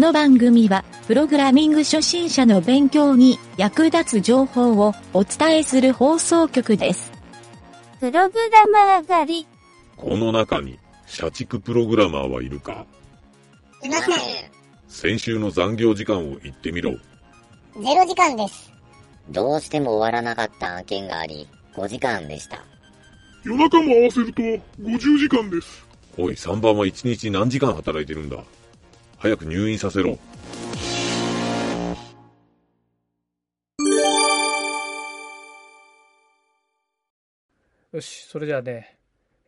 この番組は、プログラミング初心者の勉強に役立つ情報をお伝えする放送局です。プログラマー狩り。この中に、社畜プログラマーはいるか？いません。先週の残業時間を言ってみろ。ゼロ時間です。どうしても終わらなかった案件があり、5時間でした。夜中も合わせると50時間です。おい、3番は1日何時間働いてるんだ？早く入院させろ。よし、それじゃあね、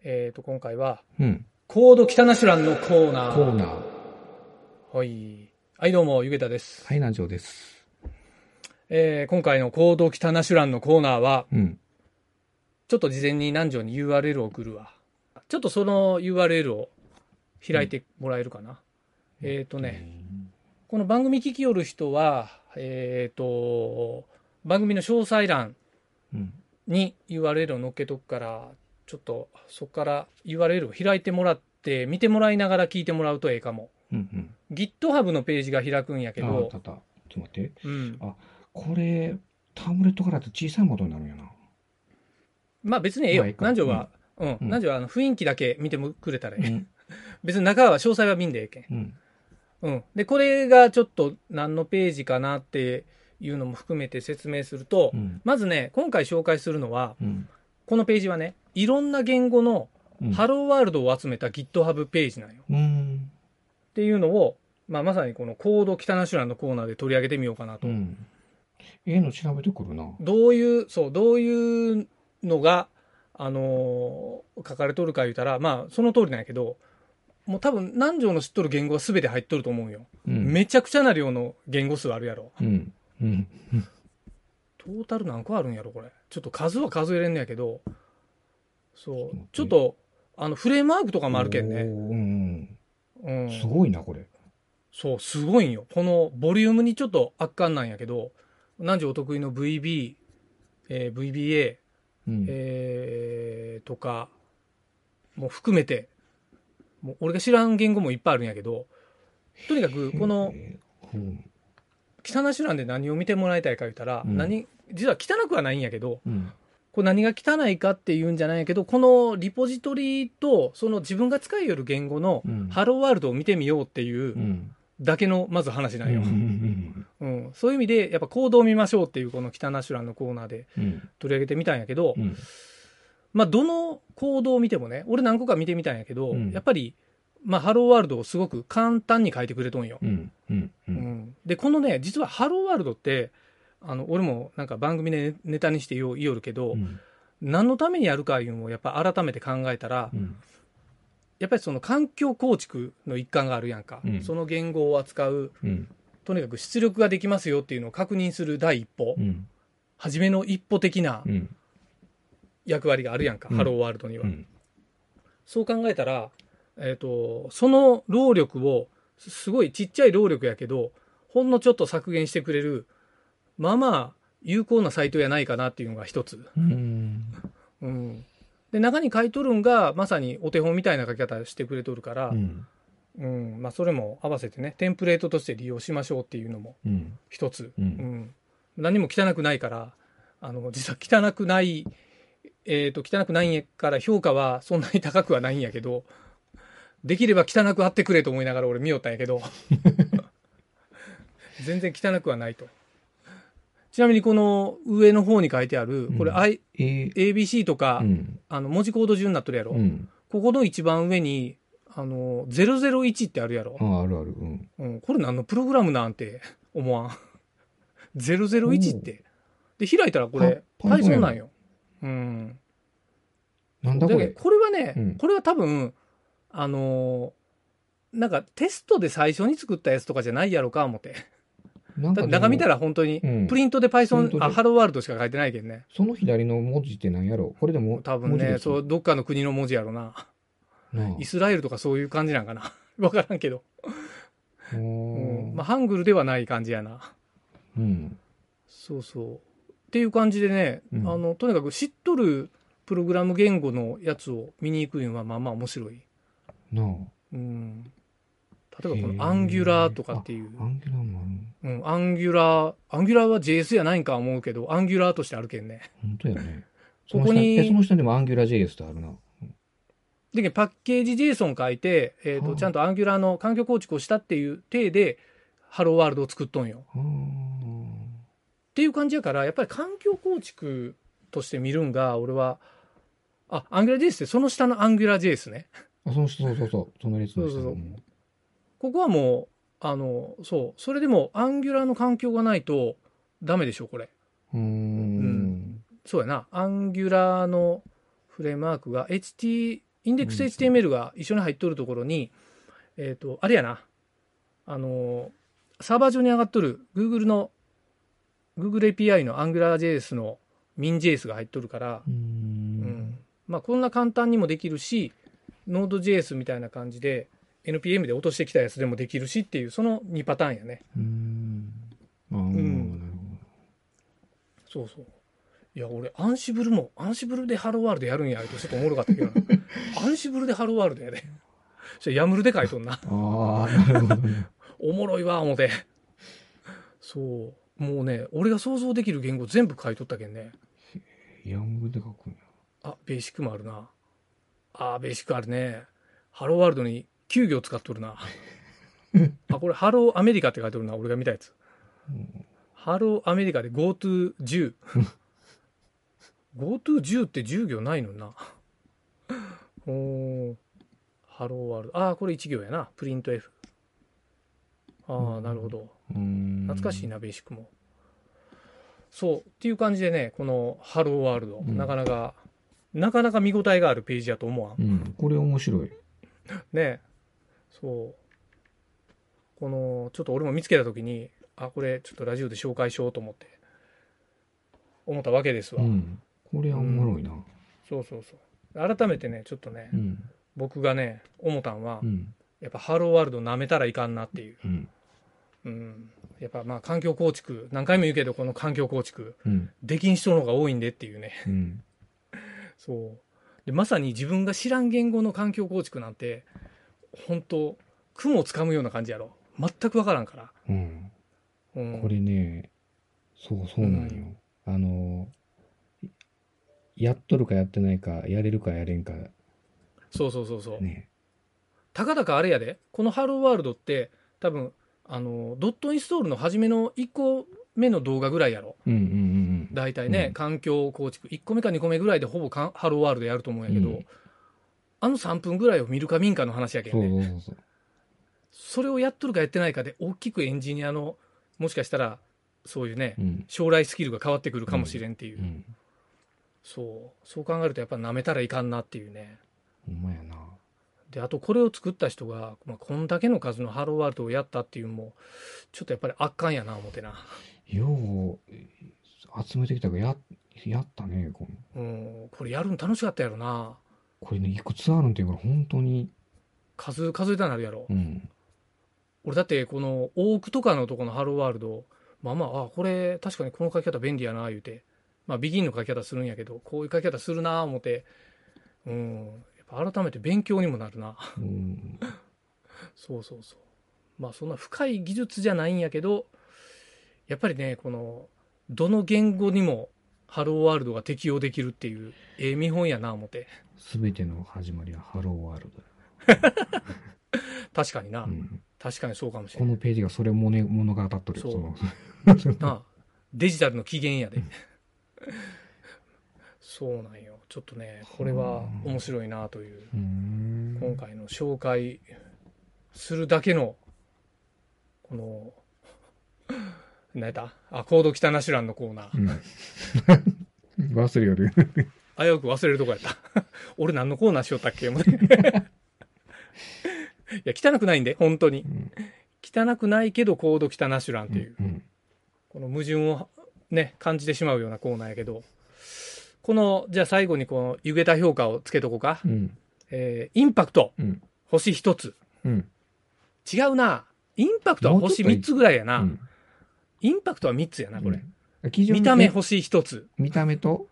えっ、と、今回は、うん。コード北ナシュランのコーナー。コーナー。はい。はい、どうも、ゆげたです。はい、南條です。えー今回のコード北ナシュランのコーナーは、うん。ちょっと事前に南條に URL を送るわ。ちょっとその URL を開いてもらえるかな。えっ、とね、この番組聞きよる人は、えっ、と、番組の詳細欄うん。に URL を載っけとくから、ちょっとそこから URL を開いてもらって、見てもらいながら聞いてもらうとええかも。うん。うん。GitHub のページが開くんやけあ、あどあった。ちょっと待って。うん。これ、タブレットからだと小さいものになるんやな。まあ別にええよまあいい。か南條は、うん。うん南條はあの雰囲気だけ見てもくれたらええ。うん。別に中は詳細は見んでええけん。うん。うん。で、これがちょっと何のページかなっていうのも含めて説明すると、うん。まずね、今回紹介するのは、うん。このページはね、いろんな言語のうん。ハローワールドを集めた GitHub ページなんよ。うん。っていうのを、まあ、まさにこのコード北ナシュランのコーナーで取り上げてみようかなと。の調べてくるな。どういう、そう、どういうのが、あのー書かれとるか言うたら、まあ、その通りなんやけど、もう多分、何条の知っとる言語は全て入っとると思うよ。うん。めちゃくちゃな量の言語数あるやろ。うん。うん。トータル何個あるんやろ、これ。ちょっと数は数えれんのやけど、そう、ちちょっとあの、フレームワークとかもあるけんね。うん。うん。すごいな、これ。そう、すごいんよ。このボリュームにちょっと圧巻なんやけど、何時お得意の VB、えー VBA、うん。えーとか、もう含めて、もう俺が知らん言語もいっぱいあるんやけど、とにかくこのえーうん。北ナシュランで何を見てもらいたいか言ったら、うん何、実は汚くはないんやけど、うん。これ何が汚いかっていうんじゃないけど、このリポジトリとその自分が使いよる言語のうんハローワールドを見てみようっていううん。だけのまず話なんよ。うん。うん、そういう意味で、やっぱ行動を見ましょうっていうこの北ナシュランのコーナーでうん。取り上げてみたんやけど、うん。まあ、どの行動を見てもね、俺何個か見てみたんやけど、うんやっぱり、まあ、ハローワールドをすごく簡単に書いてくれとんよ。うん。うん。う。うんんで、このね、実はハローワールドって、あの、俺もなんか番組でネタにして言おう言おるけど、うん。何のためにやるかいうのをやっぱ改めて考えたら、うん。やっぱりその環境構築の一環があるやんか。うんその言語を扱う、うん。とにかく出力ができますよっていうのを確認する第一歩、うん。初めの一歩的なうん。役割があるやんか、うんハローワールドには。うん。そう考えたら、えっ、と、その労力を、すすごいちっちゃい労力やけど、ほんのちょっと削減してくれる、まあまあ、有効なサイトやないかなっていうのが一つ。うん。うん。で、中に書いとるんが、まさにお手本みたいな書き方してくれとるから、ううん、ん。まあそれも合わせてね、テンプレートとして利用しましょうっていうのもうん。一つ。うんうん。何も汚くないから、あの、実は汚くない、えっ、と、汚くないんやから評価はそんなに高くはないんやけど、できれば汚くあってくれと思いながら俺見よったんやけど、全然汚くはないと。ちなみにこの上の方に書いてある、これ、うん I えー ABC とか、うん。あの文字コード順になってるやろ、うん。ここの一番上に、あの、001ってあるやろ、あ、あるある。うん。うん、これ何のプログラムなんて思わん。001って。で、開いたらこれ、パ Python や Python ろなんよ。うん。なんだこれ？でこれはね、うんこれは多分、あのーなんかテストで最初に作ったやつとかじゃないやろか、思って。なんか中見たら本当に、うんプリントで Python、あ、ハローワールドしか書いてないけんね。その左の文字って何やろ？これでも多分ね、そう、どっかの国の文字やろな。なあイスラエルとかそういう感じなんかな。わからんけど。おうん。ーまあ、ハングルではない感じやな。うん。そうそう。っていう感じでね、うんあの、とにかく知っとるプログラム言語のやつを見に行くのはまあまあ面白い。なあ。うん。例えばこのアンギュラーとかっていう、アンギュラーもあるうん、アンギュラー、アンギュラーは JS やないんか思うけど、 Angular としてあるけんね。本当やね。ここにその下にもアンギュラー JS ってあるな。で、 package JSON 書いて、えっ、と、はあちゃんと Angular の環境構築をしたっていう体で、Hello World を作っとんよ。あーっていう感じやから、やっぱり環境構築として見るんが、俺は、あ、 Angular JS ってその下の Angular JS ね。あ、その下、そうそうそう。その列の下そうそうそううんここはもう、あの、そう、それでも Angular の環境がないとダメでしょ、これ。うーん。そうやな。 Angular のフレームワークが HT、index HTML が一緒に入っとるところに、えっ、と、あれやな。あの、サーバー上に上がっとる Google の、Google API の AngularJS の MinJS が入っとるから、うーうんん。まあこんな簡単にもできるし、Node.js みたいな感じで NPM で落としてきたやつでもできるしっていう、その2パターンやね。うーん。あーんなるそうそう。いや、俺、アンシブルも、アンシブルでハローワールドやるんや、とちょっとおもろかったけどな。Ansible で Hello World やで。それ YAML で書いとんな。ほど。ああ、なるほどね。おもろいわ、思て。そう。もうね、俺が想像できる言語全部書いとったけんね。 YAML で書くんや。あ、 BASIC もあるな。あー、 BASIC あるね。 Hello World に9行使っとるな。あ、これ、 Hello America って書いてるな、俺が見たやつ。 Hello America で GoTo10。GoTo10 って10行ないのにな。おーハローワールド。あー、これ1行やな。プリント F。あー、なるほど。懐かしいな、ベーシックも。そう。っていう感じでね、このハローワールド、うんなかなか、なかなか見応えがあるページだと思わんう。ん。これ面白い。ねそう。この、ちょっと俺も見つけたときに、あ、これちょっとラジオで紹介しようと思って、思ったわけですわ。うん。これはおもろいな。そうそうそう。改めてね、ちょっとね、うん。僕がね、思ったんは、うん。やっぱハローワールド舐めたらいかんなっていう。うん。うん。やっぱまあ環境構築、何回も言うけど、この環境構築、うん。できん人の方が多いんでっていうね。うん。そう。で、まさに自分が知らん言語の環境構築なんて、本当雲をつかむような感じやろ。全くわからんから。うん。うん、これね、そうそうなんよ。あの、やっとるかやってないか、やれるかやれんか、そうそうそうそう。ね。たかだかあれやで、このハローワールドって、多分、あの、ドットインストールの初めの1個目の動画ぐらいやろ。うんうんうん大体ね、うん環境構築。1個目か2個目ぐらいでほぼハローワールドやると思うんやけど、うんあの3分ぐらいを見るか見んかの話やけうん。んね。それをやっとるかやってないかで、大きくエンジニアの、もしかしたら、そういうね、そう。うん。将来スキルが変わってくるかもしれんっていう。うん。そう。そう考えるとやっぱ舐めたらいかんなっていうね。ほんまやな。で、あとこれを作った人が、まあ、こんだけの数のハローワールドをやったっていうのも、ちょっとやっぱり圧巻やな、思ってな。よう、集めてきたから、や、やったね、このうん、これやるの楽しかったやろな。これね、いくつあるんっていうから、本当に、数、数えたなるやろ。うん。俺だってこの多くとかのとこのハローワールド、まあまあ、あ、これ確かにこの書き方便利やな、言うて。まあ、ビギンの書き方するんやけど、こういう書き方するな、思って。うん。改めて勉強にもなるな。うん。そうそうそう。まあそんな深い技術じゃないんやけど、やっぱりね、この、どの言語にもハローワールドが適用できるっていう、ええ見本やな、思って。すべての始まりはハローワールドだ。確かにな。うん。確かにそうかもしれない。このページがそれもね、物語っとるよ。そうなあデジタルの起源やで。そうなんよ。ちょっとね、これは面白いなという。今回の紹介するだけの、この、何やった？あ、コード北ナシュランのコーナー。うん。忘れよる。危うく忘れるとこやった。俺何のコーナーしよったっけ？いや、汚くないんで、本当に。ん汚くないけど、コード汚ナシュランっていう、うん。この矛盾をね、感じてしまうようなコーナーやけど、この、じゃあ最後にこの、湯げた評価をつけとこうか。うん。えーインパクト、うん。星一つ。うん。違うな。インパクトは星もうちょっと三つぐらいやな。うんインパクトは三つやな、これ。見た目ね星一つ。見た目と、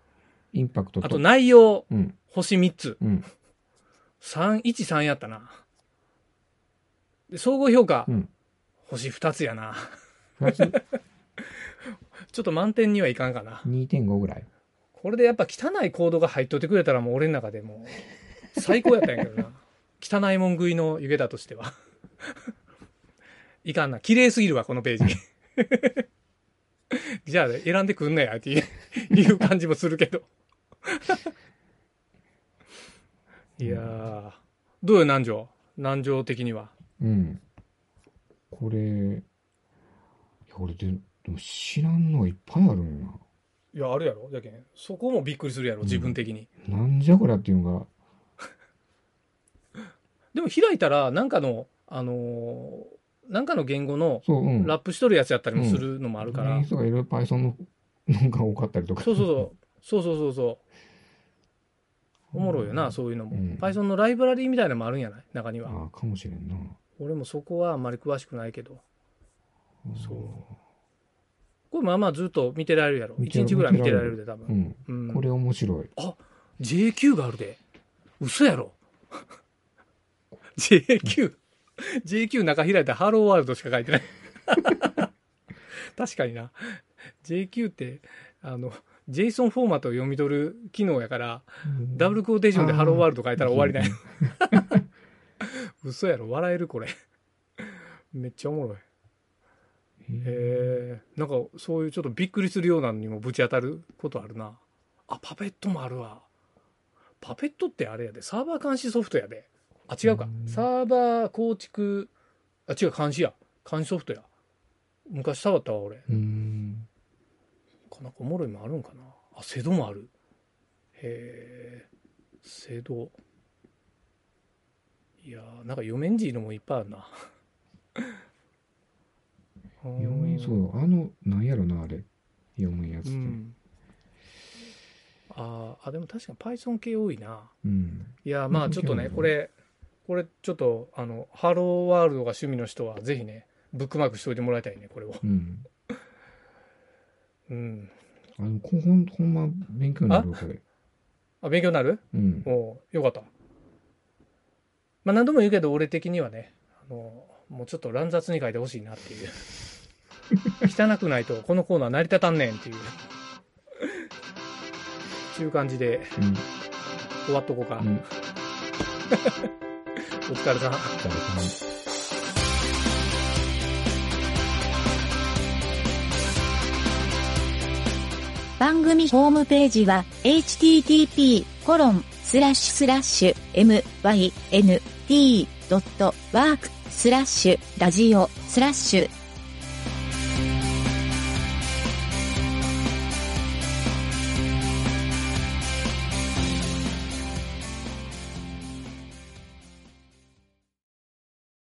インパクトと。あと内容、うん。星三つ。うん。三、一三やったな。で総合評価、うん。星2つやな。ちょっと満点にはいかんかな。2.5ぐらい。これでやっぱ汚いコードが入っといてくれたらもう俺の中でもう 最高やったんやけどな。汚いもん食いの湯気だとしては。いかんな。綺麗すぎるわ、このページ。じゃあ選んでくんなやっていう感じもするけど。いやー、どうよ、南條？南條的には？うん。これ、いや、俺で、でも知らんのがいっぱいあるんや。いや、あるやろ？やけん。そこもびっくりするやろ、自分的に。なんじゃこりゃっていうのが、でも開いたら、なんかの、あのーなんかの言語のそう、うん。ラップしとるやつやったりもするのもあるから。ね人がいろいろ Python ののが多かったりとか。そうそうそう。そうそうそうそう。おもろいよな、そういうのも。うん Python のライブラリーみたいなのもあるんやない？中には。ああ、かもしれんな。俺もそこはあんまり詳しくないけど。そう。これまあまあずっと見てられるやろ。見てら1日ぐらい見てられるで、多う分。ん。うん。これ面白い。JQ があるで。嘘やろ。JQ。JQ 中開いたらハローワールドしか書いてない。確かにな。JQ って、あの、JSON フォーマットを読み取る機能やから、ダブルクォーテーションでハローワールド書いたら終わりだよ。嘘やろ。笑えるこれ。めっちゃおもろい。へえ。なんかそういうちょっとびっくりするようなのにもぶち当たることあるな。あ、パペットもあるわ。パペットってあれやで。サーバー監視ソフトやで。あ、違うか。サーバー構築、あ、違う、監視や。監視ソフトや。昔触ったわ、俺。うん。なんかおもろいもあるんかな。あ、セドもある。へえ。セド。いやー、なんか読めんじいのもいっぱいあるな。読めそう。あの、なんやろな、あれ。読むやつって。うん。あーあ、でも確かに Python 系多いな。うん。いや、まあちょっとね、これ、これちょっと、あの、ハローワールドが趣味の人は、ぜひね、ブックマークしておいてもらいたいね、これを。うん。うん。あの、こほん、ほんま勉強になるわこれ。あ、勉強になる？うん。おうよかった。まあ何度も言うけど、俺的にはね、あの、もうちょっと乱雑に書いてほしいなっていう。汚くないと、このコーナー成り立たんねんっていう。っていう感じでうん。終わっとこうか。うん。お疲れさん。お疲れ様番組ホームページは http:// mynt.work スラッシュラジオスラッシュ